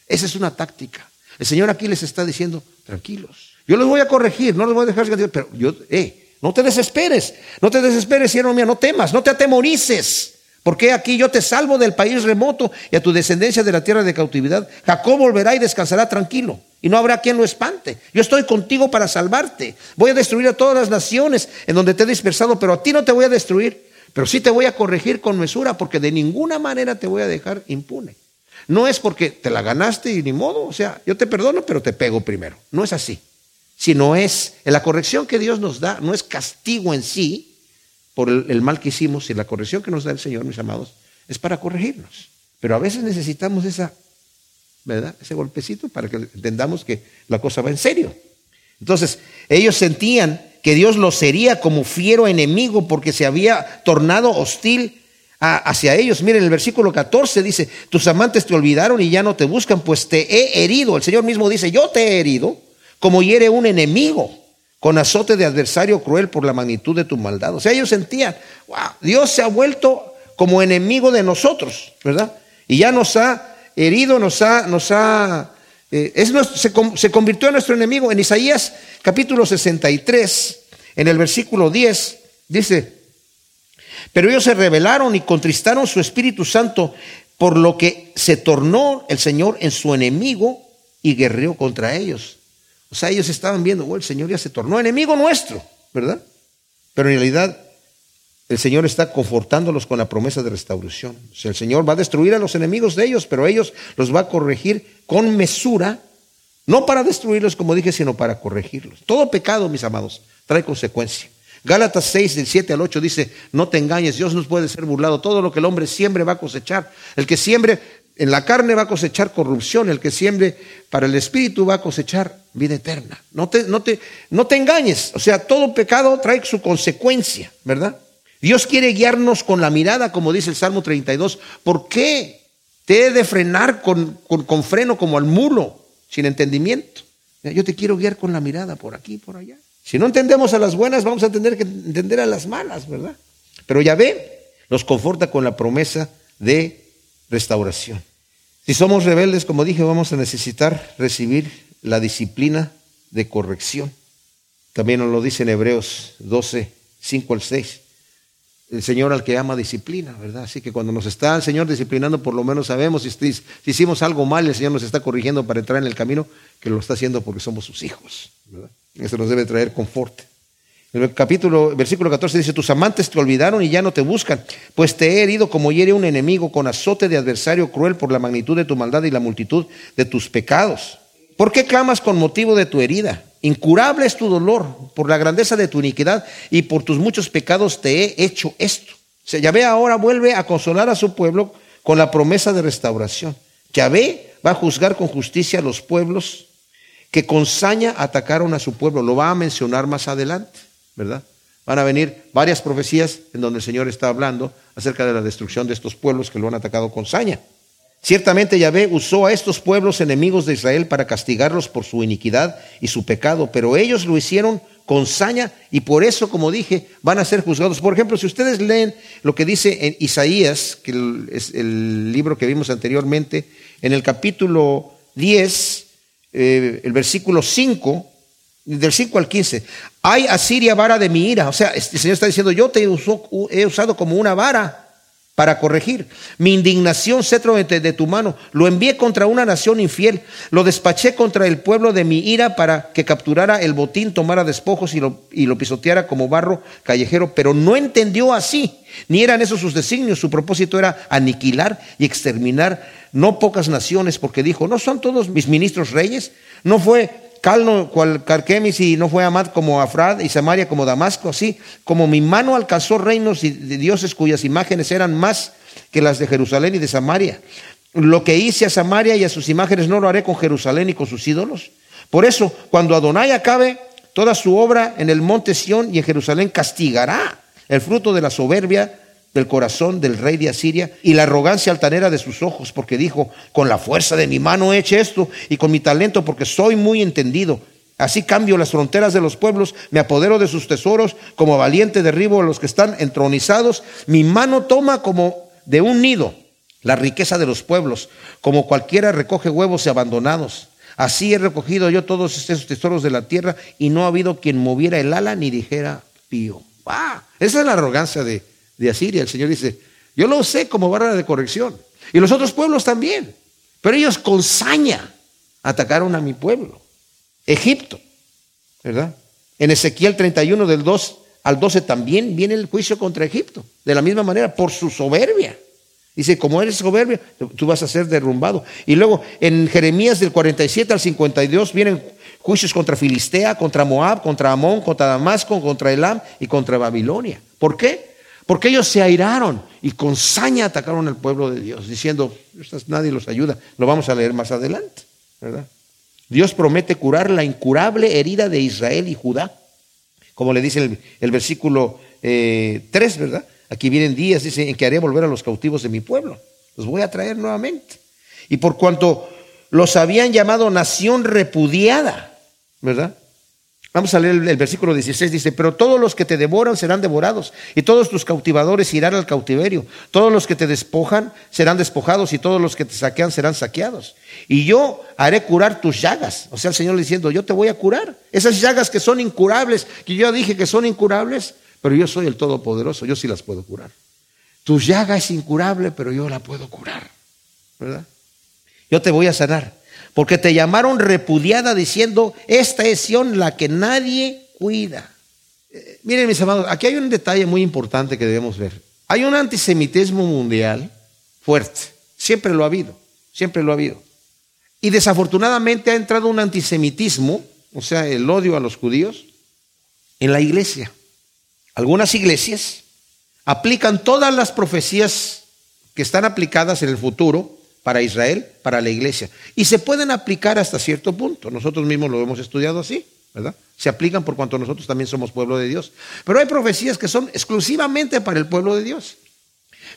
Esa es una táctica. El Señor aquí les está diciendo, tranquilos. Yo los voy a corregir, no los voy a dejar, pero yo, eh, no te desesperes, no te desesperes, siervo mío, no temas, no te atemorices. Porque aquí yo te salvo del país remoto y a tu descendencia de la tierra de cautividad. Jacob volverá y descansará tranquilo y no habrá quien lo espante. Yo estoy contigo para salvarte. Voy a destruir a todas las naciones en donde te he dispersado, pero a ti no te voy a destruir. Pero sí te voy a corregir con mesura porque de ninguna manera te voy a dejar impune. No es porque te la ganaste y ni modo, o sea, yo te perdono, pero te pego primero. No es así. Sino es, la corrección que Dios nos da, no es castigo en sí, por el, mal que hicimos y la corrección que nos da el Señor, mis amados, es para corregirnos. Pero a veces necesitamos esa, ¿verdad? Ese golpecito para que entendamos que la cosa va en serio. Entonces, ellos sentían que Dios los sería como fiero enemigo porque se había tornado hostil hacia ellos. Miren, el versículo 14 dice, tus amantes te olvidaron y ya no te buscan, pues te he herido. El Señor mismo dice, yo te he herido como hiere un enemigo con azote de adversario cruel por la magnitud de tu maldad. O sea, ellos sentían, wow, Dios se ha vuelto como enemigo de nosotros, ¿verdad? Y ya nos ha herido, nos ha, nos ha, eh, se, convirtió en nuestro enemigo. En Isaías capítulo 63, en el versículo 10, dice, pero ellos se rebelaron y contristaron su Espíritu Santo, por lo que se tornó el Señor en su enemigo y guerreó contra ellos. O sea, ellos estaban viendo, oh, el Señor ya se tornó enemigo nuestro, ¿verdad? Pero en realidad el Señor está confortándolos con la promesa de restauración. O sea, el Señor va a destruir a los enemigos de ellos, pero ellos los va a corregir con mesura, no para destruirlos, como dije, sino para corregirlos. Todo pecado, mis amados, trae consecuencia. Gálatas 6, del 7 al 8 dice, no te engañes, Dios no puede ser burlado. Todo lo que el hombre siembre va a cosechar. El que siembre en la carne va a cosechar corrupción, el que siembre para el espíritu va a cosechar vida eterna. No te, no te, no te engañes, o sea, todo pecado trae su consecuencia, ¿verdad? Dios quiere guiarnos con la mirada, como dice el Salmo 32. ¿Por qué te he de frenar con, freno como al mulo, sin entendimiento? Yo te quiero guiar con la mirada por aquí, por allá. Si no entendemos a las buenas, vamos a tener que entender a las malas, ¿verdad? Pero ya ve, nos conforta con la promesa de restauración. Si somos rebeldes, como dije, vamos a necesitar recibir la disciplina de corrección. También nos lo dice en Hebreos 12, 5 al 6 el Señor al que ama disciplina, ¿verdad? Así que cuando nos está el Señor disciplinando, por lo menos sabemos si, si, hicimos algo mal, el Señor nos está corrigiendo para entrar en el camino, que lo está haciendo porque somos sus hijos, ¿verdad? Eso nos debe traer confort. El capítulo, versículo 14 dice, tus amantes te olvidaron y ya no te buscan, pues te he herido como hiere un enemigo con azote de adversario cruel por la magnitud de tu maldad y la multitud de tus pecados. ¿Por qué clamas con motivo de tu herida? Incurable es tu dolor por la grandeza de tu iniquidad y por tus muchos pecados te he hecho esto. O sea, Yahvé ahora vuelve a consolar a su pueblo con la promesa de restauración. Yahvé va a juzgar con justicia a los pueblos que con saña atacaron a su pueblo. Lo va a mencionar más adelante, ¿verdad? Van a venir varias profecías en donde el Señor está hablando acerca de la destrucción de estos pueblos que lo han atacado con saña. Ciertamente Yahvé usó a estos pueblos enemigos de Israel para castigarlos por su iniquidad y su pecado, pero ellos lo hicieron con saña y por eso, como dije, van a ser juzgados. Por ejemplo, si ustedes leen lo que dice en Isaías, que es el libro que vimos anteriormente, en el capítulo 10, eh, el versículo 5, del 5 al 15, hay Asiria vara de mi ira. O sea, este, el Señor está diciendo, yo te he usado como una vara para corregir. Mi indignación, cetro de tu mano, lo envié contra una nación infiel, lo despaché contra el pueblo de mi ira para que capturara el botín, tomara despojos y lo, y lo pisoteara como barro callejero, pero no entendió así, ni eran esos sus designios, su propósito era aniquilar y exterminar no pocas naciones, porque dijo, ¿no son todos mis ministros reyes? ¿No fue Calno cual Carquemis y no fue Amad como Afrad y Samaria como Damasco, así como mi mano alcanzó reinos de dioses cuyas imágenes eran más que las de Jerusalén y de Samaria. Lo que hice a Samaria y a sus imágenes no lo haré con Jerusalén y con sus ídolos. Por eso, cuando Adonai acabe toda su obra en el monte Sión y en Jerusalén, castigará el fruto de la soberbia del corazón del rey de Asiria y la arrogancia altanera de sus ojos, porque dijo, con la fuerza de mi mano he hecho esto y con mi talento, porque soy muy entendido. Así cambio las fronteras de los pueblos, me apodero de sus tesoros, como valiente derribo a los que están entronizados. Mi mano toma como de un nido la riqueza de los pueblos, como cualquiera recoge huevos abandonados. Así he recogido yo todos estos tesoros de la tierra y no ha habido quien moviera el ala ni dijera pío. ¡Ah! Esa es la arrogancia de, de Asiria. El Señor dice, yo lo sé como barra de corrección. Y los otros pueblos también. Pero ellos con saña atacaron a mi pueblo. Egipto, ¿verdad? En Ezequiel 31 del 2 al 12 también viene el juicio contra Egipto. De la misma manera, por su soberbia. Dice, como eres soberbia, tú vas a ser derrumbado. Y luego en Jeremías del 47 al 52 vienen juicios contra Filistea, contra Moab, contra Amón, contra Damasco, contra Elam y contra Babilonia. ¿Por qué? Porque ellos se airaron y con saña atacaron al pueblo de Dios, diciendo, nadie los ayuda. Lo vamos a leer más adelante, ¿verdad? Dios promete curar la incurable herida de Israel y Judá, como le dice el, versículo 3, eh, ¿verdad? Aquí vienen días, dice, en que haré volver a los cautivos de mi pueblo. Los voy a traer nuevamente. Y por cuanto los habían llamado nación repudiada, ¿verdad? Vamos a leer el versículo 16, dice, pero todos los que te devoran serán devorados, y todos tus cautivadores irán al cautiverio, todos los que te despojan serán despojados, y todos los que te saquean serán saqueados. Y yo haré curar tus llagas. O sea, el Señor diciendo, yo te voy a curar. Esas llagas que son incurables, que yo dije que son incurables, pero yo soy el Todopoderoso, yo sí las puedo curar. Tu llaga es incurable, pero yo la puedo curar. ¿Verdad? Yo te voy a sanar porque te llamaron repudiada diciendo, esta es Sión la que nadie cuida. Eh, miren mis amados, aquí hay un detalle muy importante que debemos ver. Hay un antisemitismo mundial fuerte, siempre lo ha habido, siempre lo ha habido. Y desafortunadamente ha entrado un antisemitismo, o sea, el odio a los judíos, en la iglesia. Algunas iglesias aplican todas las profecías que están aplicadas en el futuro para Israel, para la iglesia. Y se pueden aplicar hasta cierto punto. Nosotros mismos lo hemos estudiado así, ¿verdad? Se aplican por cuanto nosotros también somos pueblo de Dios. Pero hay profecías que son exclusivamente para el pueblo de Dios.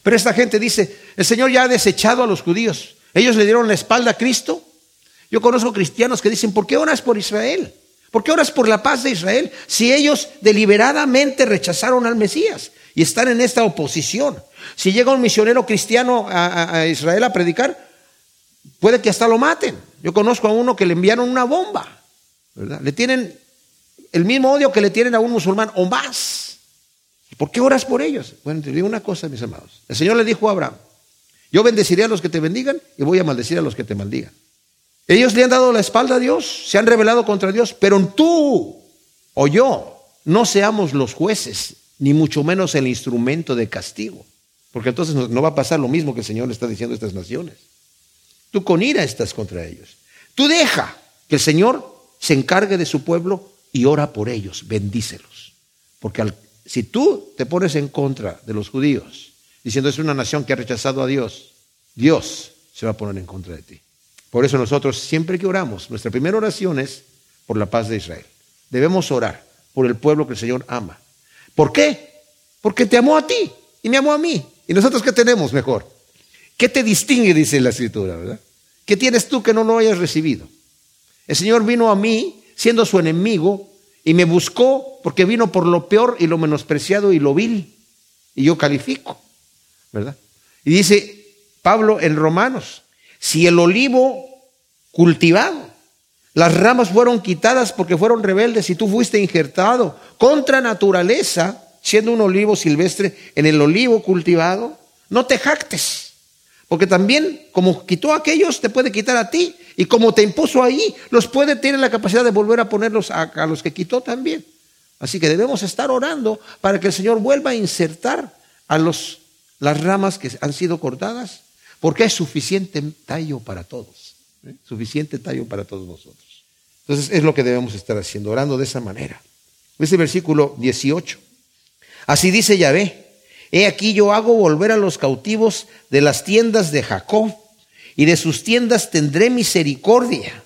Pero esta gente dice, el Señor ya ha desechado a los judíos. Ellos le dieron la espalda a Cristo. Yo conozco cristianos que dicen, ¿por qué oras por Israel? ¿Por qué oras por la paz de Israel? Si ellos deliberadamente rechazaron al Mesías y están en esta oposición. Si llega un misionero cristiano a, Israel a predicar, puede que hasta lo maten. Yo conozco a uno que le enviaron una bomba. Le tienen el mismo odio que le tienen a un musulmán o más. ¿Por qué oras por ellos? Bueno, te digo una cosa, mis amados. El Señor le dijo a Abraham, yo bendeciré a los que te bendigan y voy a maldecir a los que te maldigan. Ellos le han dado la espalda a Dios, se han rebelado contra Dios, pero tú o yo no seamos los jueces, ni mucho menos el instrumento de castigo. Porque entonces no va a pasar lo mismo que el Señor le está diciendo a estas naciones. Tú con ira estás contra ellos. Tú deja que el Señor se encargue de su pueblo y ora por ellos, bendícelos. Porque si tú te pones en contra de los judíos, diciendo es una nación que ha rechazado a Dios, Dios se va a poner en contra de ti. Por eso nosotros siempre que oramos, nuestra primera oración es por la paz de Israel. Debemos orar por el pueblo que el Señor ama. ¿Por qué? Porque te amó a ti y me amó a mí. ¿Y nosotros qué tenemos mejor? ¿Qué te distingue, dice la escritura, verdad? ¿Qué tienes tú que no lo hayas recibido? El Señor vino a mí siendo su enemigo y me buscó porque vino por lo peor y lo menospreciado y lo vil. Y yo califico, ¿verdad? Y dice Pablo en Romanos, si el olivo cultivado, las ramas fueron quitadas porque fueron rebeldes y tú fuiste injertado contra naturaleza, siendo un olivo silvestre en el olivo cultivado, no te jactes. Porque también, como quitó a aquellos, te puede quitar a ti. Y como te impuso ahí, los puede tener la capacidad de volver a ponerlos a, los que quitó también. Así que debemos estar orando para que el Señor vuelva a insertar a los, las ramas que han sido cortadas porque es suficiente tallo para todos. ¿eh? Suficiente tallo para todos nosotros. Entonces es lo que debemos estar haciendo, orando de esa manera. Ese versículo 18. Así dice Yahvé. He aquí yo hago volver a los cautivos de las tiendas de Jacob, y de sus tiendas tendré misericordia,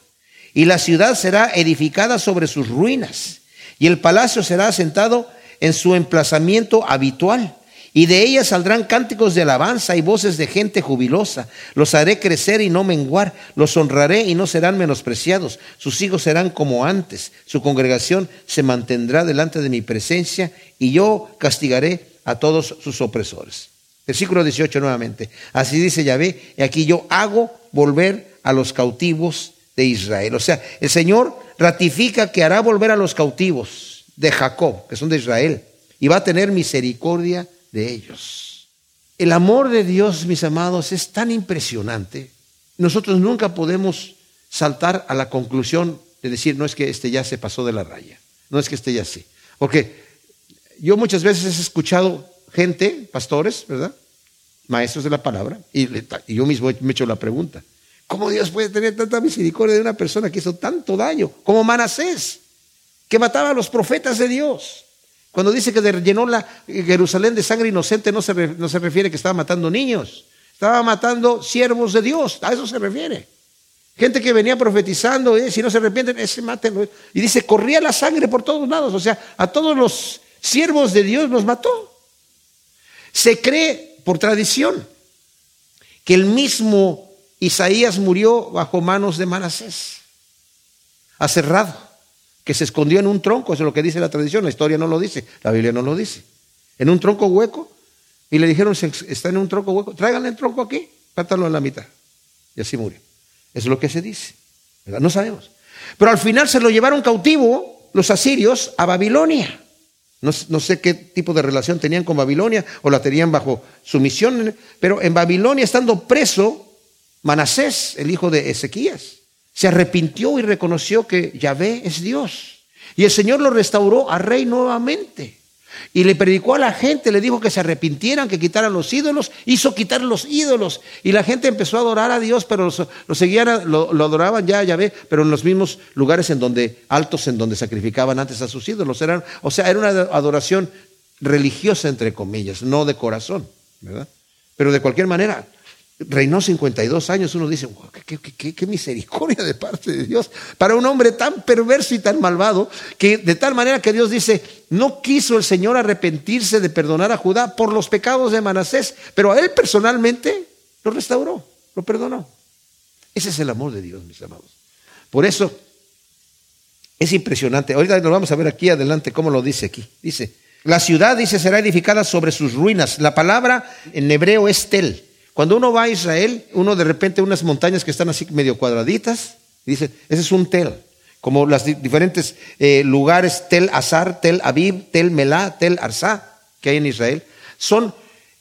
y la ciudad será edificada sobre sus ruinas, y el palacio será asentado en su emplazamiento habitual y de ellas saldrán cánticos de alabanza y voces de gente jubilosa. Los haré crecer y no menguar, los honraré y no serán menospreciados. Sus hijos serán como antes, su congregación se mantendrá delante de mi presencia y yo castigaré a todos sus opresores. Versículo 18 nuevamente. Así dice Yahvé, y aquí yo hago volver a los cautivos de Israel. O sea, el Señor ratifica que hará volver a los cautivos de Jacob, que son de Israel, y va a tener misericordia de ellos. El amor de Dios, mis amados, es tan impresionante. Nosotros nunca podemos saltar a la conclusión de decir, no es que este ya se pasó de la raya, no es que este ya sí. Porque yo muchas veces he escuchado gente, pastores, ¿verdad? Maestros de la palabra, y, yo mismo me he hecho la pregunta, ¿cómo Dios puede tener tanta misericordia de una persona que hizo tanto daño, como Manasés, que mataba a los profetas de Dios? Cuando dice que llenó la Jerusalén de sangre inocente, no se, no se refiere que estaba matando niños, estaba matando siervos de Dios, a eso se refiere. Gente que venía profetizando, eh, si no se arrepienten, ese mátenlo. Y dice, corría la sangre por todos lados, o sea, a todos los siervos de Dios los mató. Se cree por tradición que el mismo Isaías murió bajo manos de Manasés, aserrado que se escondió en un tronco, eso es lo que dice la tradición, la historia no lo dice, la Biblia no lo dice. En un tronco hueco, y le dijeron, está en un tronco hueco, tráiganle el tronco aquí, pártalo en la mitad. Y así murió. Eso es lo que se dice. No sabemos. Pero al final se lo llevaron cautivo los asirios a Babilonia. No, no, sé qué tipo de relación tenían con Babilonia o la tenían bajo sumisión, pero en Babilonia, estando preso, Manasés, el hijo de Ezequías, se arrepintió y reconoció que Yahvé es Dios. Y el Señor lo restauró a rey nuevamente. Y le predicó a la gente, le dijo que se arrepintieran, que quitaran los ídolos, hizo quitar los ídolos. Y la gente empezó a adorar a Dios, pero lo, seguían, lo, adoraban ya a Yahvé, pero en los mismos lugares en donde, altos en donde sacrificaban antes a sus ídolos. Eran, o sea, era una adoración religiosa, entre comillas, no de corazón, ¿verdad? Pero de cualquier manera, reinó 52 años, uno dice, qué, misericordia de parte de Dios para un hombre tan perverso y tan malvado, que de tal manera que Dios dice, no quiso el Señor arrepentirse de perdonar a Judá por los pecados de Manasés, pero a él personalmente lo restauró, lo perdonó. Ese es el amor de Dios, mis amados. Por eso es impresionante. Ahorita lo vamos a ver aquí adelante cómo lo dice aquí. Dice, la ciudad, dice, será edificada sobre sus ruinas. La palabra en hebreo es tel. Cuando uno va a Israel, uno de repente unas montañas que están así medio cuadraditas, dice, ese es un tel. Como los diferentes eh, lugares, Tel Azar, Tel Aviv, Tel Melá, Tel Arsá, que hay en Israel, son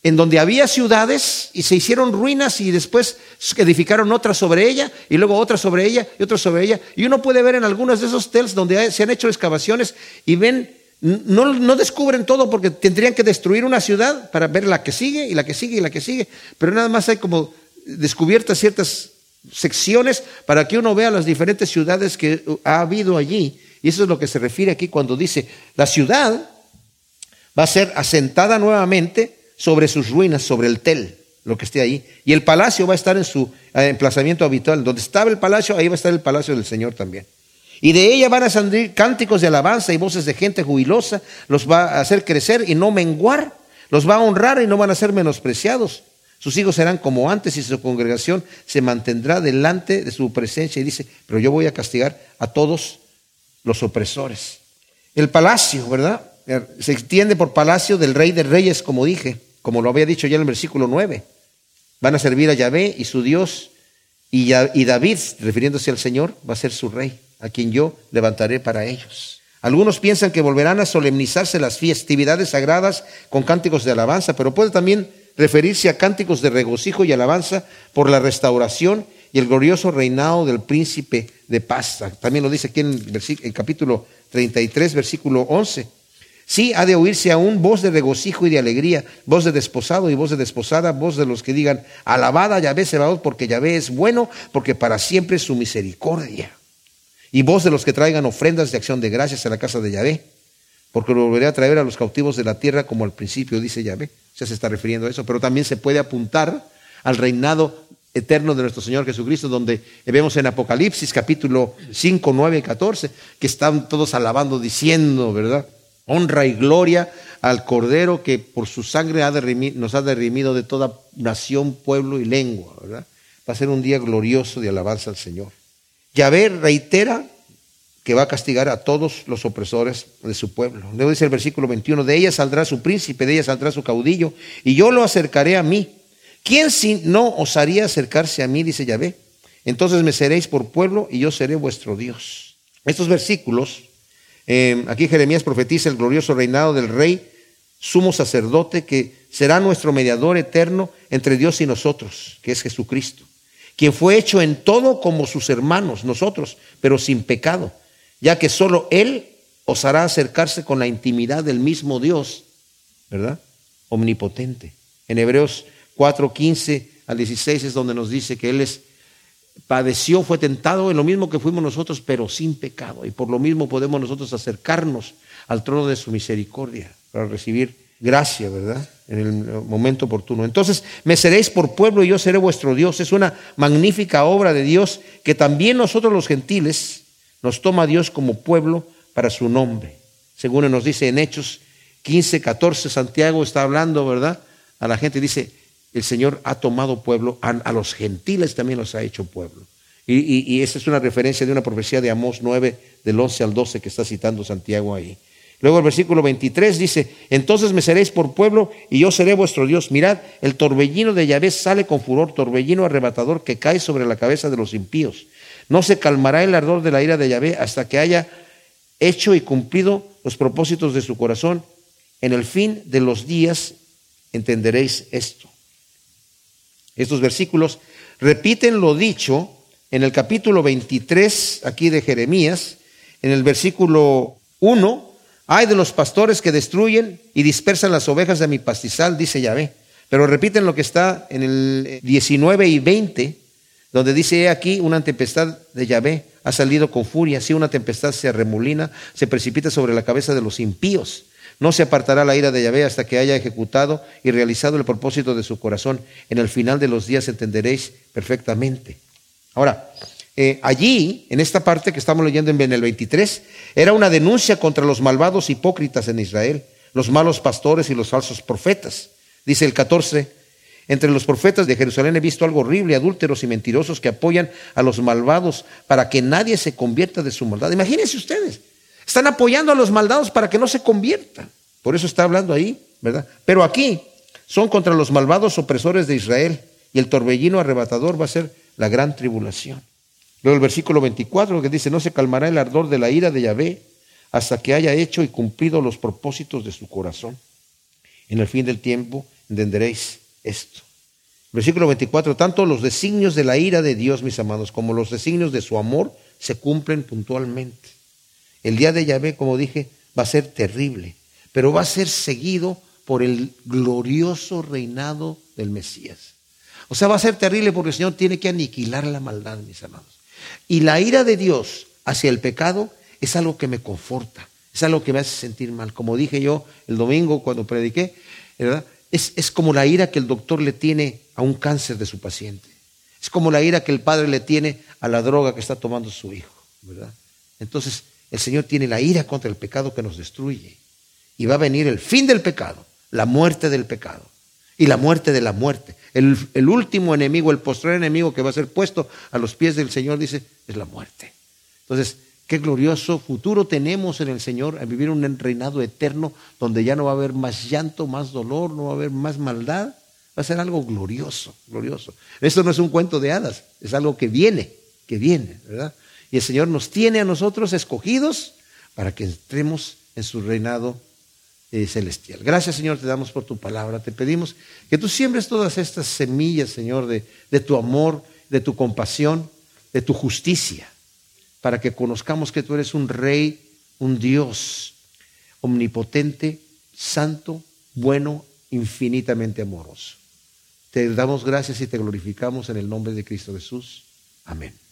en donde había ciudades y se hicieron ruinas y después edificaron otras sobre ella y luego otras sobre ella y otras sobre ella. Y uno puede ver en algunos de esos tels donde se han hecho excavaciones y ven, no, descubren todo porque tendrían que destruir una ciudad para ver la que sigue y la que sigue y la que sigue, pero nada más hay como descubiertas ciertas secciones para que uno vea las diferentes ciudades que ha habido allí. Y eso es lo que se refiere aquí cuando dice, la ciudad va a ser asentada nuevamente sobre sus ruinas, sobre el tel, lo que esté ahí. Y el palacio va a estar en su eh, emplazamiento habitual. Donde estaba el palacio, ahí va a estar el palacio del Señor también. Y de ella van a salir cánticos de alabanza y voces de gente jubilosa. Los va a hacer crecer y no menguar. Los va a honrar y no van a ser menospreciados. Sus hijos serán como antes y su congregación se mantendrá delante de su presencia. Y dice, pero yo voy a castigar a todos los opresores. El palacio, ¿verdad? Se extiende por palacio del rey de reyes, como dije como lo había dicho ya en el versículo 9. Van a servir a Yahvé y su Dios, y David, refiriéndose al Señor, va a ser su rey, a quien yo levantaré para ellos. Algunos piensan que volverán a solemnizarse las festividades sagradas con cánticos de alabanza, pero puede también referirse a cánticos de regocijo y alabanza por la restauración y el glorioso reinado del príncipe de paz. También lo dice aquí en el capítulo 33, versículo 11. Sí, ha de oírse aún voz de regocijo y de alegría, voz de desposado y voz de desposada, voz de los que digan, alabada Yahvé Sebaot, porque Yahvé es bueno, porque para siempre es su misericordia. Y voz de los que traigan ofrendas de acción de gracias a la casa de Yahvé, porque lo volveré a traer a los cautivos de la tierra como al principio, dice Yahvé. Ya se está refiriendo a eso, pero también se puede apuntar al reinado eterno de nuestro Señor Jesucristo, donde vemos en Apocalipsis capítulo 5, 9 y 14, que están todos alabando, diciendo, ¿verdad? honra y gloria al Cordero que por su sangre nos ha derrimido de toda nación, pueblo y lengua. ¿verdad? Va a ser un día glorioso de alabanza al Señor. Yahvé reitera que va a castigar a todos los opresores de su pueblo. Luego dice el versículo 21, de ella saldrá su príncipe, de ella saldrá su caudillo, y yo lo acercaré a mí. ¿Quién si no osaría acercarse a mí? Dice Yahvé. Entonces me seréis por pueblo y yo seré vuestro Dios. Estos versículos eh, aquí Jeremías profetiza el glorioso reinado del rey, sumo sacerdote, que será nuestro mediador eterno entre Dios y nosotros, que es Jesucristo, quien fue hecho en todo como sus hermanos, nosotros, pero sin pecado, ya que solo Él os hará acercarse con la intimidad del mismo Dios, ¿verdad? Omnipotente. En Hebreos 4, 15 al 16 es donde nos dice que Él es padeció, fue tentado en lo mismo que fuimos nosotros, pero sin pecado. Y por lo mismo podemos nosotros acercarnos al trono de su misericordia para recibir gracia, ¿verdad? En el momento oportuno. Entonces, me seréis por pueblo y yo seré vuestro Dios. Es una magnífica obra de Dios que también nosotros los gentiles nos toma Dios como pueblo para su nombre. Según nos dice en Hechos 15, 14, Santiago está hablando, ¿verdad? A la gente dice, el Señor ha tomado pueblo, a, los gentiles también los ha hecho pueblo. Y, y, esa es una referencia de una profecía de Amós 9, del 11 al 12 que está citando Santiago ahí. Luego el versículo 23 dice, entonces me seréis por pueblo y yo seré vuestro Dios. Mirad, el torbellino de Yahvé sale con furor, torbellino arrebatador que cae sobre la cabeza de los impíos. No se calmará el ardor de la ira de Yahvé hasta que haya hecho y cumplido los propósitos de su corazón. En el fin de los días entenderéis esto. Estos versículos repiten lo dicho en el capítulo 23 aquí de Jeremías, en el versículo 1, hay de los pastores que destruyen y dispersan las ovejas de mi pastizal, dice Yahvé. Pero repiten lo que está en el 19 y 20, donde dice, he aquí una tempestad de Yahvé ha salido con furia, si una tempestad se arremolina, se precipita sobre la cabeza de los impíos. No se apartará la ira de Yahvé hasta que haya ejecutado y realizado el propósito de su corazón. En el final de los días entenderéis perfectamente. Ahora, eh, allí, en esta parte que estamos leyendo en el 23, era una denuncia contra los malvados hipócritas en Israel, los malos pastores y los falsos profetas. Dice el 14, entre los profetas de Jerusalén he visto algo horrible, adúlteros y mentirosos que apoyan a los malvados para que nadie se convierta de su maldad. Imagínense ustedes, están apoyando a los malvados para que no se conviertan. Por eso está hablando ahí, ¿verdad? Pero aquí son contra los malvados opresores de Israel y el torbellino arrebatador va a ser la gran tribulación. Luego el versículo 24 que dice, no se calmará el ardor de la ira de Yahvé hasta que haya hecho y cumplido los propósitos de su corazón. En el fin del tiempo entenderéis esto. Versículo 24, tanto los designios de la ira de Dios, mis amados, como los designios de su amor se cumplen puntualmente. El día de Yahvé, como dije, va a ser terrible, pero va a ser seguido por el glorioso reinado del Mesías. O sea, va a ser terrible porque el Señor tiene que aniquilar la maldad, mis amados. Y la ira de Dios hacia el pecado es algo que me conforta, es algo que me hace sentir mal. Como dije yo el domingo cuando prediqué, ¿verdad? Es, es como la ira que el doctor le tiene a un cáncer de su paciente. Es como la ira que el padre le tiene a la droga que está tomando su hijo, ¿verdad? Entonces, el Señor tiene la ira contra el pecado que nos destruye. Y va a venir el fin del pecado, la muerte del pecado y la muerte de la muerte. El, último enemigo, el postrer enemigo que va a ser puesto a los pies del Señor, dice, es la muerte. Entonces, qué glorioso futuro tenemos en el Señor a vivir un reinado eterno donde ya no va a haber más llanto, más dolor, no va a haber más maldad. Va a ser algo glorioso, glorioso. Esto no es un cuento de hadas, es algo que viene, que viene, ¿verdad? Y el Señor nos tiene a nosotros escogidos para que entremos en su reinado eh, celestial. Gracias, Señor, te damos por tu palabra. Te pedimos que tú siembres todas estas semillas, Señor, de, de tu amor, de tu compasión, de tu justicia, para que conozcamos que tú eres un rey, un Dios omnipotente, santo, bueno, infinitamente amoroso. Te damos gracias y te glorificamos en el nombre de Cristo Jesús. Amén.